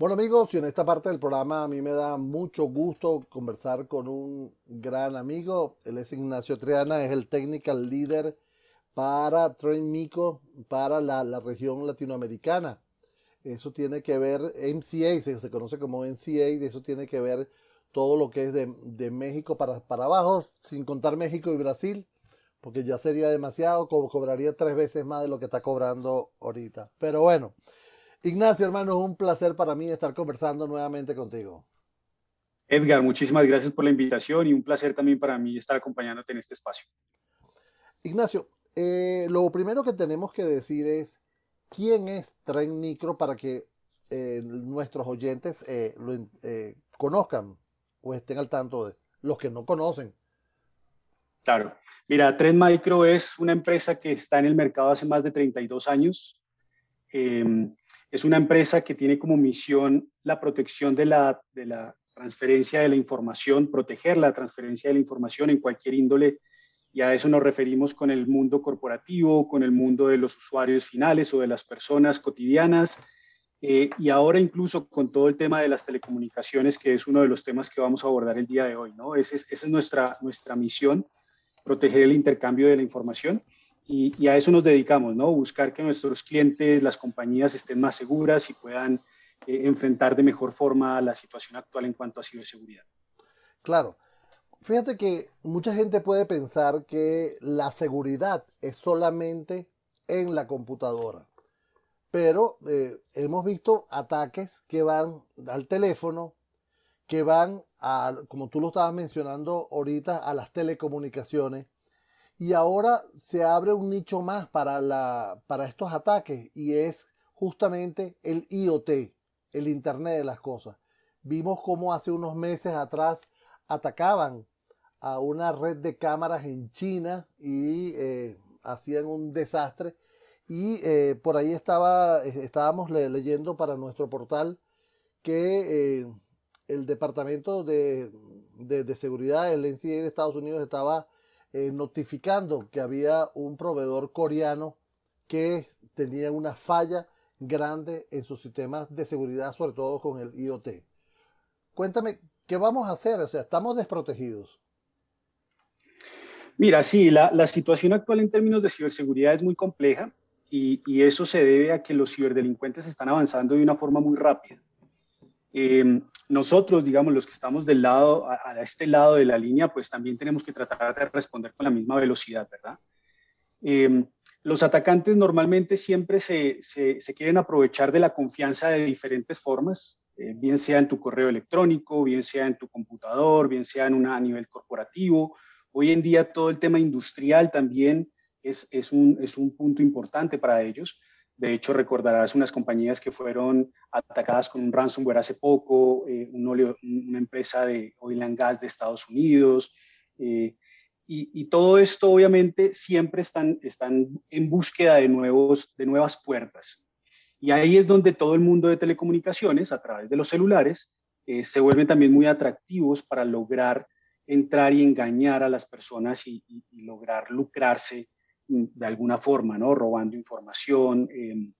Bueno amigos, y en esta parte del programa a mí me da mucho gusto conversar con un gran amigo. Él es Ignacio Triana, es el technical leader para Train Mico para la, región latinoamericana. Eso tiene que ver, MCA, se, se, conoce como MCA, de eso tiene que ver todo lo que es de, México para, para abajo, sin contar México y Brasil, porque ya sería demasiado, cobraría tres veces más de lo que está cobrando ahorita. Pero bueno, Ignacio, hermano, es un placer para mí estar conversando nuevamente contigo. Edgar, muchísimas gracias por la invitación y un placer también para mí estar acompañándote en este espacio. Ignacio, eh, lo primero que tenemos que decir es quién es Tren Micro para que eh, nuestros oyentes eh, lo conozcan o estén al tanto de los que no conocen. Claro. Mira, Tren Micro es una empresa que está en el mercado hace más de 32 años. Em, es una empresa que tiene como misión la protección de la, transferencia de la información, proteger la transferencia de la información en cualquier índole. Y a eso nos referimos con el mundo corporativo, con el mundo de los usuarios finales o de las personas cotidianas. Eh, y ahora incluso con todo el tema de las telecomunicaciones, que es uno de los temas que vamos a abordar el día de hoy. ¿no? Es, esa es nuestra misión, proteger el intercambio de la información y, a eso nos dedicamos, ¿no? Buscar que nuestros clientes, las compañías estén más seguras y puedan eh, enfrentar de mejor forma la situación actual en cuanto a ciberseguridad. Claro. Fíjate que mucha gente puede pensar que la seguridad es solamente en la computadora. Pero eh, hemos visto ataques que van al teléfono, que van a, como tú lo estabas mencionando ahorita, a las telecomunicaciones, y ahora se abre un nicho más para, la, para estos ataques y es justamente el IoT, el Internet de las Cosas. Vimos cómo hace unos meses atrás atacaban a una red de cámaras en China y eh, hacían un desastre. Y eh, por ahí estaba, estábamos leyendo para nuestro portal que eh, el Departamento de, de, de Seguridad del NCA de Estados Unidos estaba eh, notificando que había un proveedor coreano que tenía una falla grande en sus sistemas de seguridad, sobre todo con el IoT. Cuéntame, ¿qué vamos a hacer? O sea, estamos desprotegidos. Mira, sí, la, la situación actual en términos de ciberseguridad es muy compleja y, y, eso se debe a que los ciberdelincuentes están avanzando de una forma muy rápida. Eh, nosotros, digamos, los que estamos del lado, a, este lado de la línea, pues también tenemos que tratar de responder con la misma velocidad, ¿verdad? Eh, los atacantes normalmente siempre se, quieren aprovechar de la confianza de diferentes formas, eh, bien sea en tu correo electrónico, bien sea en tu computador, bien sea en una, a nivel corporativo. Hoy en día todo el tema industrial también es un punto importante para ellos. De hecho, recordarás unas compañías que fueron atacadas con un ransomware hace poco, eh, una empresa de oil and gas de Estados Unidos. Eh, y, todo esto, obviamente, siempre están, están en búsqueda de, nuevos, de nuevas puertas. Y ahí es donde todo el mundo de telecomunicaciones, a través de los celulares, eh, se vuelven también muy atractivos para lograr entrar y engañar a las personas y lograr lucrarse de alguna forma, ¿no? Robando información, em,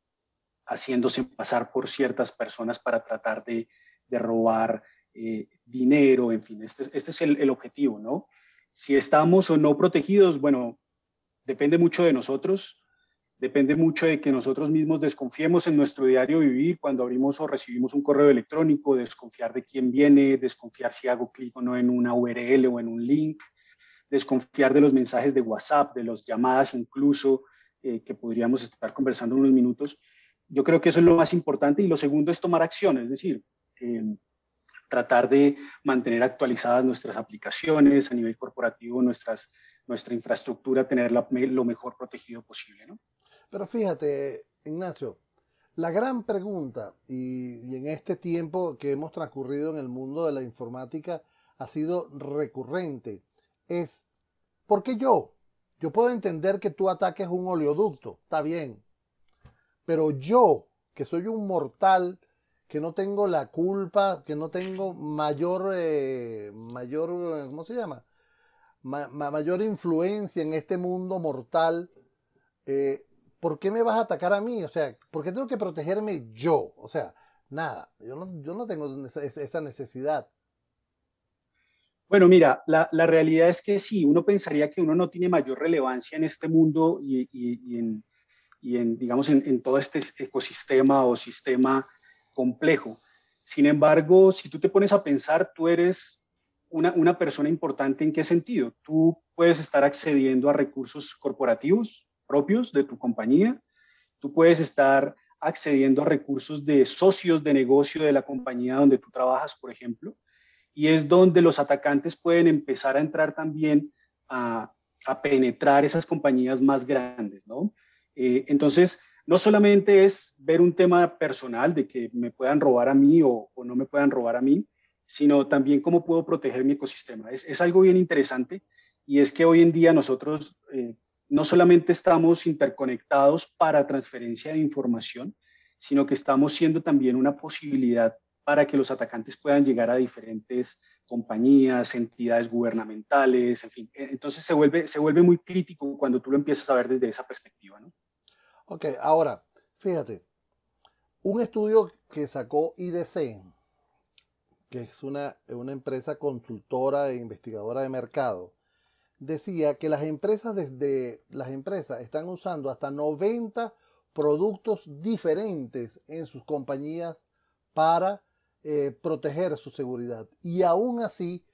haciéndose pasar por ciertas personas para tratar de, de robar eh, dinero, en fin, este, este es el, el, objetivo, ¿no? Si estamos o no protegidos, bueno, depende mucho de nosotros, depende mucho de que nosotros mismos desconfiemos en nuestro diario vivir cuando abrimos o recibimos un correo electrónico, desconfiar de quién viene, desconfiar si hago clic o no en una URL o en un link, desconfiar de los mensajes de WhatsApp, de las llamadas incluso, eh, que podríamos estar conversando unos minutos. Yo creo que eso es lo más importante y lo segundo es tomar acción, es decir, em, tratar de mantener actualizadas nuestras aplicaciones a nivel corporativo, nuestras, nuestra infraestructura, tenerla lo mejor protegido posible. ¿no? Pero fíjate, Ignacio, la gran pregunta, y, y, en este tiempo que hemos transcurrido en el mundo de la informática, ha sido recurrente es, ¿por qué yo? Yo puedo entender que tú ataques un oleoducto, está bien. Pero yo, que soy un mortal, que no tengo la culpa, que no tengo mayor, eh, mayor, ¿cómo se llama? mayor influencia en este mundo mortal, eh, ¿por qué me vas a atacar a mí? O sea, ¿por qué tengo que protegerme yo? O sea, nada. Yo no, yo no tengo esa necesidad. Bueno, mira, la, realidad es que sí, uno pensaría que uno no tiene mayor relevancia en este mundo y, en, digamos, en, todo este ecosistema o sistema complejo. Sin embargo, si tú te pones a pensar, tú eres una, una persona importante en qué sentido. Tú puedes estar accediendo a recursos corporativos propios de tu compañía, tú puedes estar accediendo a recursos de socios de negocio de la compañía donde tú trabajas, por ejemplo y es donde los atacantes pueden empezar a entrar también a, penetrar esas compañías más grandes, ¿no? Eh, entonces, no solamente es ver un tema personal de que me puedan robar a mí o, no me puedan robar a mí, sino también cómo puedo proteger mi ecosistema. Es, algo bien interesante y es que hoy en día nosotros eh, no solamente estamos interconectados para transferencia de información, sino que estamos siendo también una posibilidad para que los atacantes puedan llegar a diferentes compañías, entidades gubernamentales, en fin. E, entonces se vuelve, se vuelve muy crítico cuando tú lo empiezas a ver desde esa perspectiva. ¿no? Ok, ahora, fíjate, un estudio que sacó IDC, que es una, una empresa consultora e investigadora de mercado, decía que las empresas desde las empresas están usando hasta 90 productos diferentes en sus compañías para eh, proteger su seguridad. Y aún así,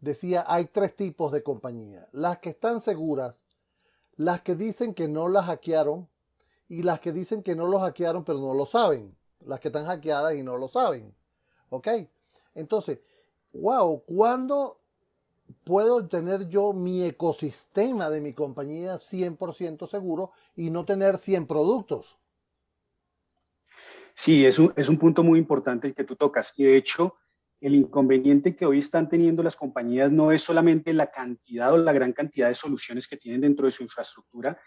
decía, hay tres tipos de compañías. Las que están seguras, las que dicen que no las hackearon y las que dicen que no los hackearon pero no lo saben. Las que están hackeadas y no lo saben. ¿Ok? Entonces, wow, ¿cuándo puedo tener yo mi ecosistema de mi compañía 100% seguro y no tener 100 productos? Sí, es un, es un punto muy importante el que tú tocas. Y de hecho, el inconveniente que hoy están teniendo las compañías no es solamente la cantidad o la gran cantidad de soluciones que tienen dentro de su infraestructura,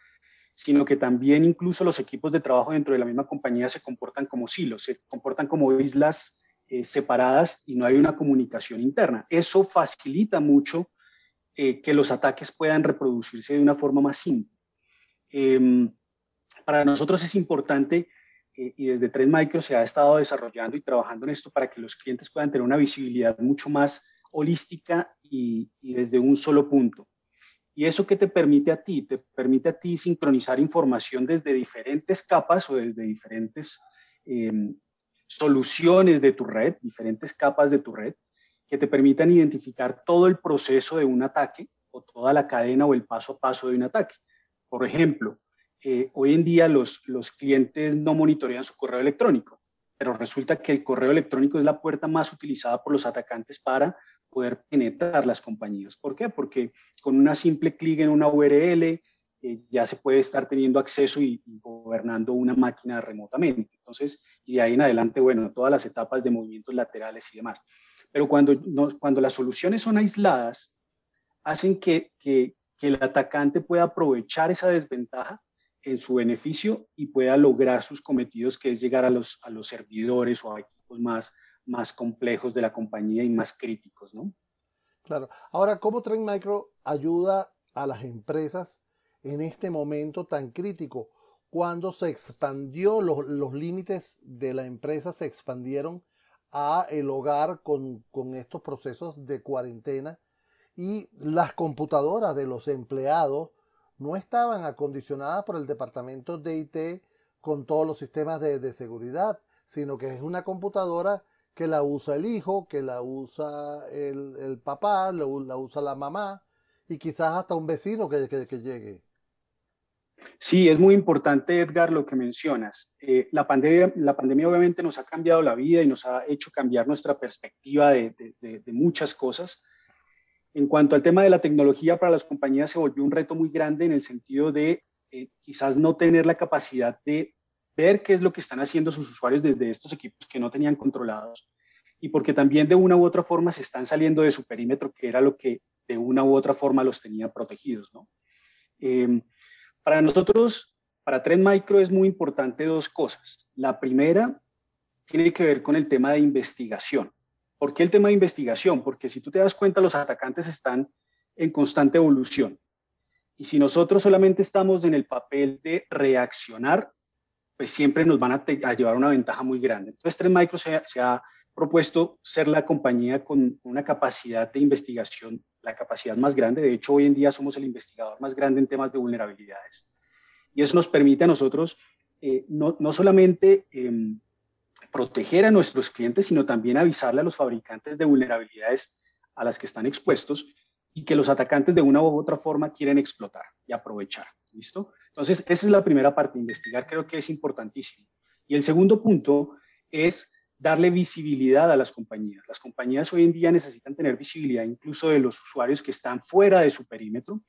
sino que también incluso los equipos de trabajo dentro de la misma compañía se comportan como silos, se comportan como islas eh, separadas y no hay una comunicación interna. Eso facilita mucho eh, que los ataques puedan reproducirse de una forma más simple. Em, para nosotros es importante eh, y desde Trend Micro se ha estado desarrollando y trabajando en esto para que los clientes puedan tener una visibilidad mucho más holística y, desde un solo punto. ¿Y eso qué te permite a ti? Te permite a ti sincronizar información desde diferentes capas o desde diferentes em, soluciones de tu red, diferentes capas de tu red, que te permitan identificar todo el proceso de un ataque o toda la cadena o el paso a paso de un ataque. Por ejemplo, eh, hoy en día los, los clientes no monitorean su correo electrónico, pero resulta que el correo electrónico es la puerta más utilizada por los atacantes para poder penetrar las compañías. ¿Por qué? Porque con una simple clic en una URL eh, ya se puede estar teniendo acceso y, gobernando una máquina remotamente. Entonces, y de ahí en adelante, bueno, todas las etapas de movimientos laterales y demás. Pero cuando, cuando las soluciones son aisladas, hacen que, que, que el atacante pueda aprovechar esa desventaja en su beneficio y pueda lograr sus cometidos, que es llegar a los, a los servidores o a equipos más, más complejos de la compañía y más críticos, ¿no? Claro. Ahora, ¿cómo Trend Micro ayuda a las empresas en este momento tan crítico? Cuando se expandió, los, los límites de la empresa se expandieron a el hogar con, con estos procesos de cuarentena y las computadoras de los empleados no estaban acondicionadas por el departamento de IT con todos los sistemas de, seguridad, sino que es una computadora que la usa el hijo, que la usa el, papá, la, usa la mamá y quizás hasta un vecino que, llegue. Sí, es muy importante, Edgar, lo que mencionas. Eh, la, pandemia, la pandemia obviamente nos ha cambiado la vida y nos ha hecho cambiar nuestra perspectiva de muchas cosas. En cuanto al tema de la tecnología, para las compañías se volvió un reto muy grande en el sentido de eh, quizás no tener la capacidad de ver qué es lo que están haciendo sus usuarios desde estos equipos que no tenían controlados y porque también de una u otra forma se están saliendo de su perímetro, que era lo que de una u otra forma los tenía protegidos. Em, para nosotros, para Trend Micro es muy importante dos cosas. La primera tiene que ver con el tema de investigación. ¿Por qué el tema de investigación? Porque si tú te das cuenta, los atacantes están en constante evolución. Y si nosotros solamente estamos en el papel de reaccionar, pues siempre nos van a, llevar una ventaja muy grande. Entonces, Trend Micro se, se ha propuesto ser la compañía con una capacidad de investigación, la capacidad más grande. De hecho, hoy en día somos el investigador más grande en temas de vulnerabilidades. Y eso nos permite a nosotros eh, no, no, solamente em, proteger a nuestros clientes, sino también avisarle a los fabricantes de vulnerabilidades a las que están expuestos y que los atacantes de una u otra forma quieren explotar y aprovechar. ¿Listo? Entonces, esa es la primera parte, investigar creo que es importantísimo. Y el segundo punto es darle visibilidad a las compañías. Las compañías hoy en día necesitan tener visibilidad incluso de los usuarios que están fuera de su perímetro,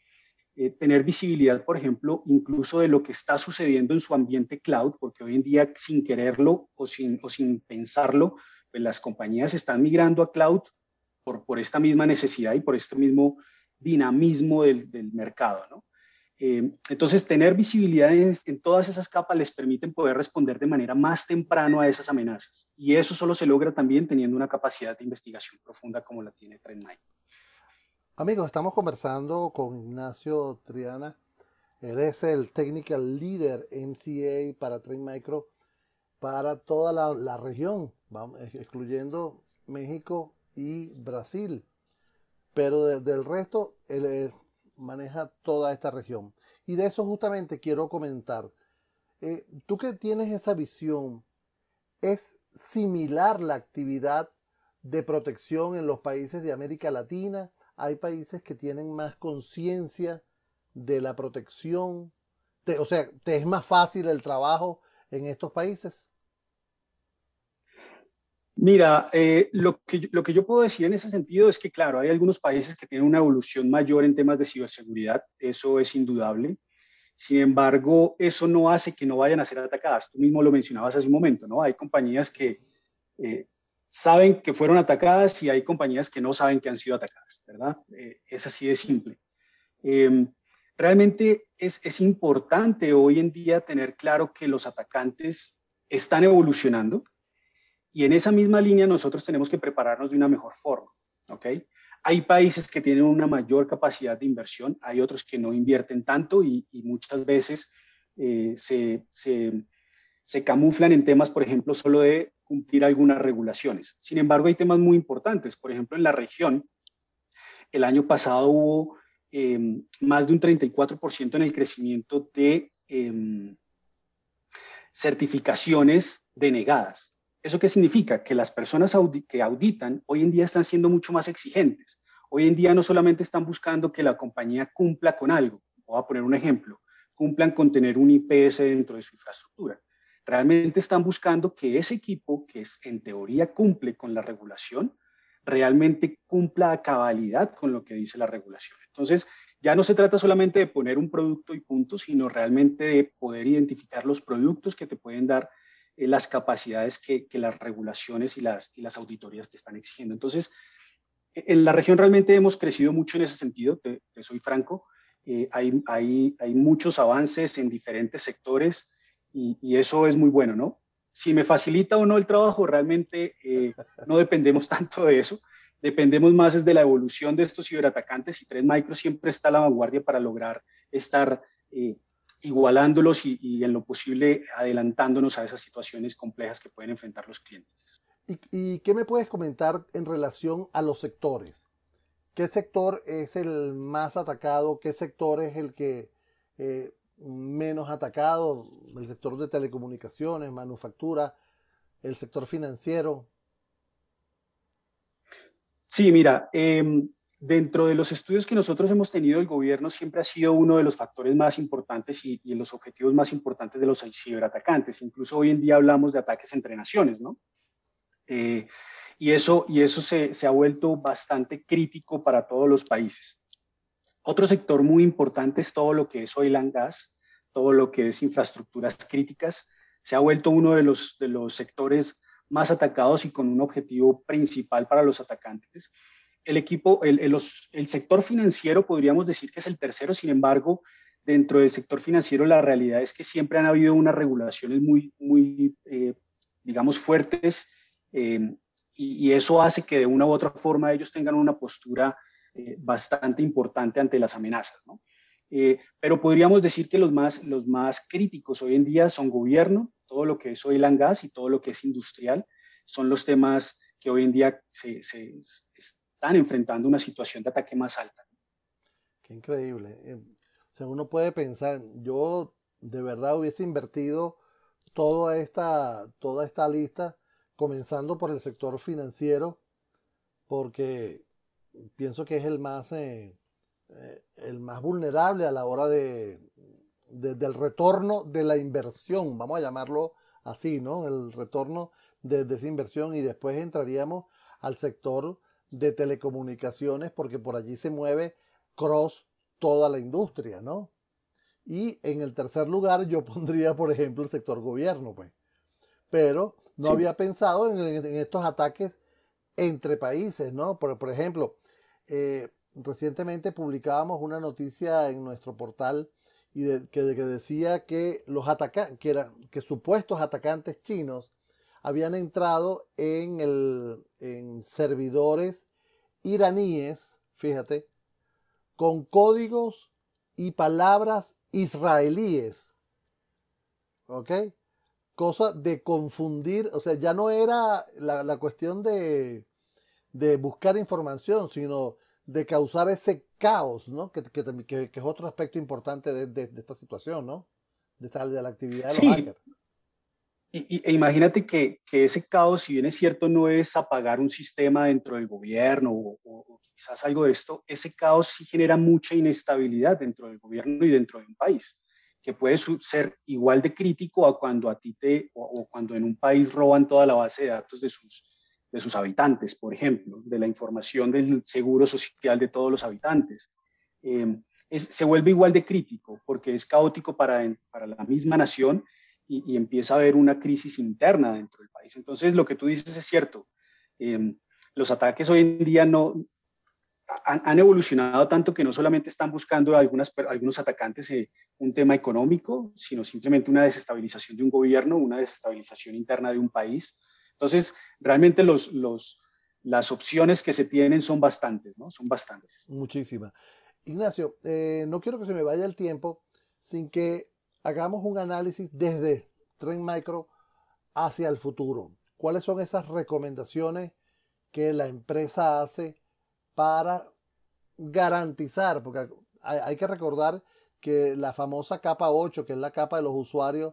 eh, tener visibilidad, por ejemplo, incluso de lo que está sucediendo en su ambiente cloud, porque hoy en día sin quererlo o sin, o sin pensarlo, pues las compañías están migrando a cloud por, por esta misma necesidad y por este mismo dinamismo del, del mercado, ¿no? Eh, entonces, tener visibilidad en, todas esas capas les permiten poder responder de manera más temprano a esas amenazas. Y eso solo se logra también teniendo una capacidad de investigación profunda como la tiene Trendmicro. Amigos, estamos conversando con Ignacio Triana. Él es el Technical Leader MCA para Trendmicro para toda la, región, excluyendo México y Brasil. Pero del resto, él, maneja toda esta región. Y de eso justamente quiero comentar. Eh, tú que tienes esa visión, ¿es similar la actividad de protección en los países de América Latina? Hay países que tienen más conciencia de la protección. o sea, ¿te es más fácil el trabajo en estos países? Mira, eh, lo, que, lo que yo puedo decir en ese sentido es que, claro, hay algunos países que tienen una evolución mayor en temas de ciberseguridad, eso es indudable. Sin embargo, eso no hace que no vayan a ser atacadas. Tú mismo lo mencionabas hace un momento, ¿no? Hay compañías que eh, saben que fueron atacadas y hay compañías que no saben que han sido atacadas, ¿verdad? Eh, es así de simple. Em, realmente es, es importante hoy en día tener claro que los atacantes están evolucionando, y en esa misma línea nosotros tenemos que prepararnos de una mejor forma, ¿ok? Hay países que tienen una mayor capacidad de inversión, hay otros que no invierten tanto y, muchas veces eh, se, se, se, camuflan en temas, por ejemplo, solo de cumplir algunas regulaciones. Sin embargo, hay temas muy importantes. Por ejemplo, en la región, el año pasado hubo em, más de un 34% en el crecimiento de em, certificaciones denegadas. ¿Eso qué significa? Que las personas que auditan hoy en día están siendo mucho más exigentes. Hoy en día no solamente están buscando que la compañía cumpla con algo, voy a poner un ejemplo, cumplan con tener un IPS dentro de su infraestructura. Realmente están buscando que ese equipo, que es, en teoría cumple con la regulación, realmente cumpla a cabalidad con lo que dice la regulación. Entonces, ya no se trata solamente de poner un producto y punto, sino realmente de poder identificar los productos que te pueden dar eh, las capacidades que, las regulaciones y las, y las auditorías te están exigiendo. Entonces, e, en la región realmente hemos crecido mucho en ese sentido, te, soy franco. Eh, hay, hay, hay, muchos avances en diferentes sectores y, y, eso es muy bueno, ¿no? Si me facilita o no el trabajo, realmente eh, no dependemos tanto de eso. Dependemos más es de la evolución de estos ciberatacantes y Tres Micro siempre está a la vanguardia para lograr estar igualándolos y, en lo posible adelantándonos a esas situaciones complejas que pueden enfrentar los clientes. ¿Y, qué me puedes comentar en relación a los sectores? ¿Qué sector es el más atacado? ¿Qué sector es el que eh, menos atacado? ¿El sector de telecomunicaciones, manufactura, el sector financiero? Sí, mira, eh, Dentro de los estudios que nosotros hemos tenido, el gobierno siempre ha sido uno de los factores más importantes y, los objetivos más importantes de los ciberatacantes. Incluso hoy en día hablamos de ataques entre naciones, ¿no? Eh, y eso, y eso se, se, ha vuelto bastante crítico para todos los países. Otro sector muy importante es todo lo que es oil and gas, todo lo que es infraestructuras críticas. Se ha vuelto uno de los, de los sectores más atacados y con un objetivo principal para los atacantes el equipo, el, el, sector financiero podríamos decir que es el tercero, sin embargo, dentro del sector financiero la realidad es que siempre han habido unas regulaciones muy, muy eh, digamos, fuertes eh, y, eso hace que de una u otra forma ellos tengan una postura eh, bastante importante ante las amenazas. ¿no? Eh, pero podríamos decir que los más, los más críticos hoy en día son gobierno, todo lo que es oil and gas y todo lo que es industrial, son los temas que hoy en día se, se están enfrentando una situación de ataque más alta. Qué increíble. Eh, o sea, uno puede pensar, yo de verdad hubiese invertido toda esta, toda esta lista, comenzando por el sector financiero, porque pienso que es el más, eh, eh, el más vulnerable a la hora de, del retorno de la inversión, vamos a llamarlo así, ¿no? El retorno de, de, esa inversión y después entraríamos al sector de telecomunicaciones porque por allí se mueve cross toda la industria, ¿no? Y en el tercer lugar yo pondría, por ejemplo, el sector gobierno, pues. Pero no había pensado en, estos ataques entre países, ¿no? Por, ejemplo, eh, recientemente publicábamos una noticia en nuestro portal y que, decía que los que supuestos atacantes chinos habían entrado en, el, en servidores iraníes, fíjate, con códigos y palabras israelíes. ¿Ok? Cosa de confundir, o sea, ya no era la, cuestión de, de, buscar información, sino de causar ese caos, ¿no? Que, que, es otro aspecto importante de, esta situación, ¿no? De, de la actividad de los hackers. Y, e imagínate que, que, ese caos, si bien es cierto, no es apagar un sistema dentro del gobierno o, quizás algo de esto, ese caos sí genera mucha inestabilidad dentro del gobierno y dentro de un país, que puede ser igual de crítico a cuando a ti te, o, cuando en un país roban toda la base de datos de sus, de sus habitantes, por ejemplo, de la información del seguro social de todos los habitantes. Eh, se vuelve igual de crítico porque es caótico para, para la misma nación y, empieza a haber una crisis interna dentro del país. Entonces, lo que tú dices es cierto. Em, los ataques hoy en día no han, evolucionado tanto que no solamente están buscando algunas, algunos atacantes eh, un tema económico, sino simplemente una desestabilización de un gobierno, una desestabilización interna de un país. Entonces, realmente los, los, las opciones que se tienen son bastantes, ¿no? Son bastantes. Muchísimas. Ignacio, eh, no quiero que se me vaya el tiempo sin que hagamos un análisis desde Trend Micro hacia el futuro. ¿Cuáles son esas recomendaciones que la empresa hace para garantizar? Porque hay, que recordar que la famosa capa 8, que es la capa de los usuarios,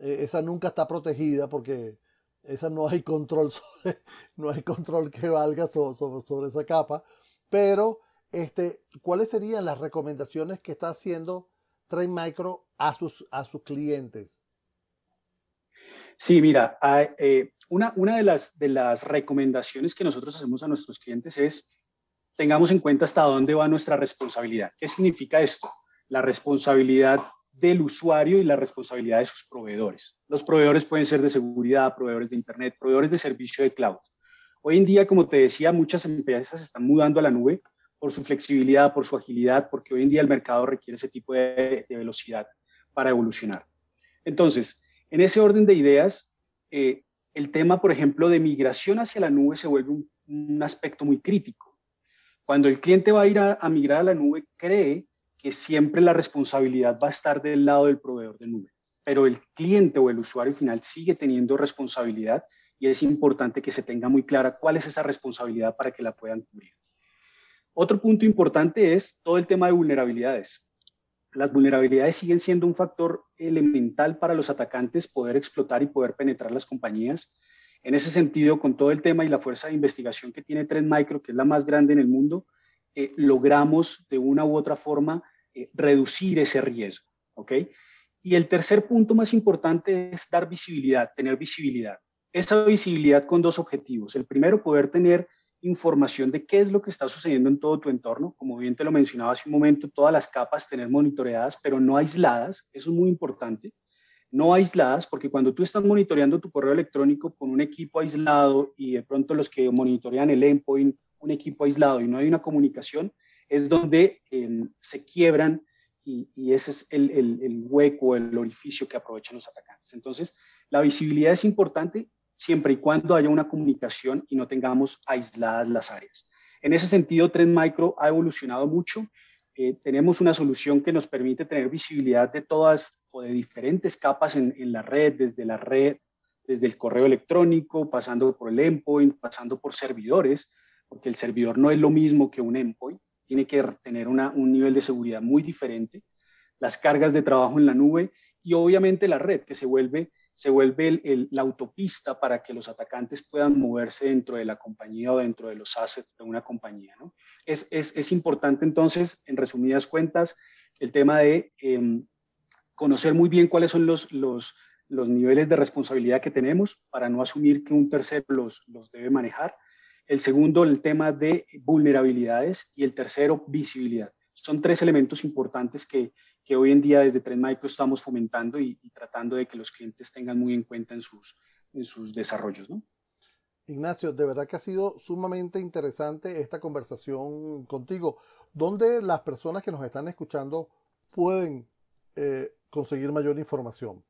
eh, esa nunca está protegida porque esa no hay control no hay control que valga sobre, esa capa. Pero, este, ¿cuáles serían las recomendaciones que está haciendo Trade Micro a sus, a sus clientes? Sí, mira, eh, una, una de, las, de las recomendaciones que nosotros hacemos a nuestros clientes es tengamos en cuenta hasta dónde va nuestra responsabilidad. ¿Qué significa esto? La responsabilidad del usuario y la responsabilidad de sus proveedores. Los proveedores pueden ser de seguridad, proveedores de Internet, proveedores de servicio de cloud. Hoy en día, como te decía, muchas empresas están mudando a la nube por su flexibilidad, por su agilidad, porque hoy en día el mercado requiere ese tipo de, velocidad para evolucionar. Entonces, en ese orden de ideas, eh, el tema, por ejemplo, de migración hacia la nube se vuelve un, aspecto muy crítico. Cuando el cliente va a ir a, migrar a la nube, cree que siempre la responsabilidad va a estar del lado del proveedor de nube, pero el cliente o el usuario final sigue teniendo responsabilidad y es importante que se tenga muy clara cuál es esa responsabilidad para que la puedan cubrir. Otro punto importante es todo el tema de vulnerabilidades. Las vulnerabilidades siguen siendo un factor elemental para los atacantes poder explotar y poder penetrar las compañías. En ese sentido, con todo el tema y la fuerza de investigación que tiene Trend Micro, que es la más grande en el mundo, eh, logramos de una u otra forma eh, reducir ese riesgo. ¿ok? Y el tercer punto más importante es dar visibilidad, tener visibilidad. Esa visibilidad con dos objetivos. El primero, poder tener información de qué es lo que está sucediendo en todo tu entorno. Como bien te lo mencionaba hace un momento, todas las capas tener monitoreadas, pero no aisladas. Eso es muy importante. No aisladas, porque cuando tú estás monitoreando tu correo electrónico con un equipo aislado y de pronto los que monitorean el endpoint, un equipo aislado y no hay una comunicación, es donde em, se quiebran y, ese es el, el hueco, el orificio que aprovechan los atacantes. Entonces, la visibilidad es importante siempre y cuando haya una comunicación y no tengamos aisladas las áreas. En ese sentido, Trend Micro ha evolucionado mucho eh, tenemos una solución que nos permite tener visibilidad de todas o de diferentes capas en, en, la red, desde la red, desde el correo electrónico, pasando por el endpoint, pasando por servidores, porque el servidor no es lo mismo que un endpoint, tiene que tener una, un nivel de seguridad muy diferente, las cargas de trabajo en la nube y obviamente la red que se vuelve se vuelve la autopista para que los atacantes puedan moverse dentro de la compañía o dentro de los assets de una compañía. Es, es, es, importante entonces, en resumidas cuentas, el tema de em, conocer muy bien cuáles son los, los, los, niveles de responsabilidad que tenemos para no asumir que un tercero los, los debe manejar. El segundo, el tema de vulnerabilidades. Y el tercero, visibilidad. Son tres elementos importantes que, que hoy en día desde Trend Micro estamos fomentando y, tratando de que los clientes tengan muy en cuenta en sus, en sus desarrollos. ¿no? Ignacio, de verdad que ha sido sumamente interesante esta conversación contigo. ¿Dónde las personas que nos están escuchando pueden eh, conseguir mayor información?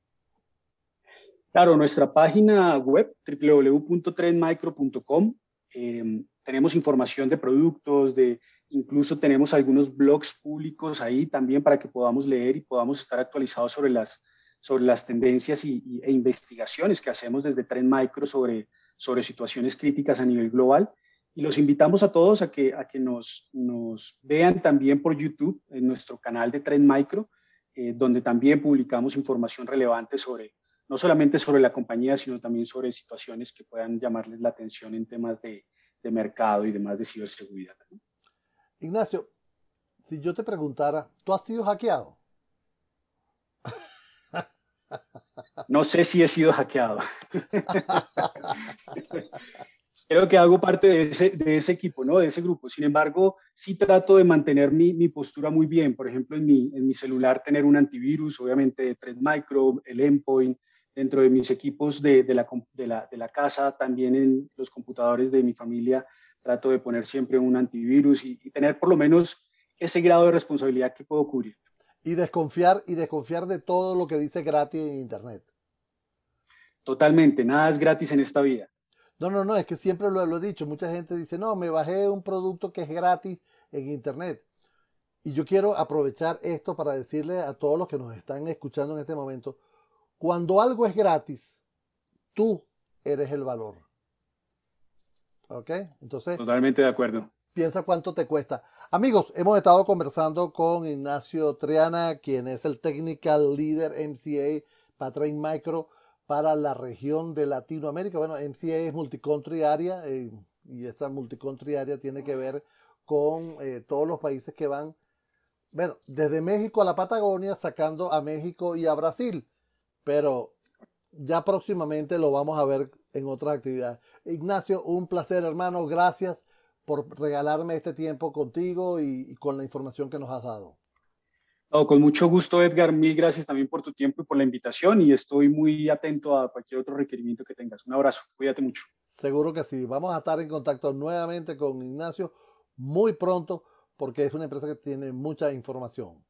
Claro, nuestra página web www.trendmicro.com. Eh, tenemos información de productos, de Incluso tenemos algunos blogs públicos ahí también para que podamos leer y podamos estar actualizados sobre las, sobre las tendencias y, e investigaciones que hacemos desde Trend Micro sobre, sobre situaciones críticas a nivel global. Y los invitamos a todos a que, a que nos, nos vean también por YouTube en nuestro canal de Trend Micro, eh, donde también publicamos información relevante sobre, no solamente sobre la compañía, sino también sobre situaciones que puedan llamarles la atención en temas de, de mercado y demás de ciberseguridad. Ignacio, si yo te preguntara, ¿tú has sido hackeado? No sé si he sido hackeado. Creo que hago parte de ese, de ese, equipo, ¿no? De ese grupo. Sin embargo, sí trato de mantener mi, mi postura muy bien. Por ejemplo, en mi, en mi, celular tener un antivirus, obviamente de Trend Micro, el Endpoint, dentro de mis equipos de, de, la, de, la, de la casa, también en los computadores de mi familia trato de poner siempre un antivirus y, tener por lo menos ese grado de responsabilidad que puedo cubrir. Y desconfiar, y desconfiar de todo lo que dice gratis en Internet. Totalmente, nada es gratis en esta vida. No, no, no, es que siempre lo, lo he dicho. Mucha gente dice, no, me bajé un producto que es gratis en Internet. Y yo quiero aprovechar esto para decirle a todos los que nos están escuchando en este momento, cuando algo es gratis, tú eres el valor. ¿Ok? Entonces. Totalmente de acuerdo. Piensa cuánto te cuesta. Amigos, hemos estado conversando con Ignacio Triana, quien es el Technical Leader MCA para Train Micro para la región de Latinoamérica. Bueno, MCA es Multicountry Area eh, y esta Multicountry Area tiene que ver con eh, todos los países que van, bueno, desde México a la Patagonia, sacando a México y a Brasil. Pero ya próximamente lo vamos a ver en otras actividades. Ignacio, un placer hermano, gracias por regalarme este tiempo contigo y, con la información que nos has dado. con mucho gusto Edgar, mil gracias también por tu tiempo y por la invitación y estoy muy atento a cualquier otro requerimiento que tengas. Un abrazo, cuídate mucho. Seguro que sí, vamos a estar en contacto nuevamente con Ignacio muy pronto porque es una empresa que tiene mucha información.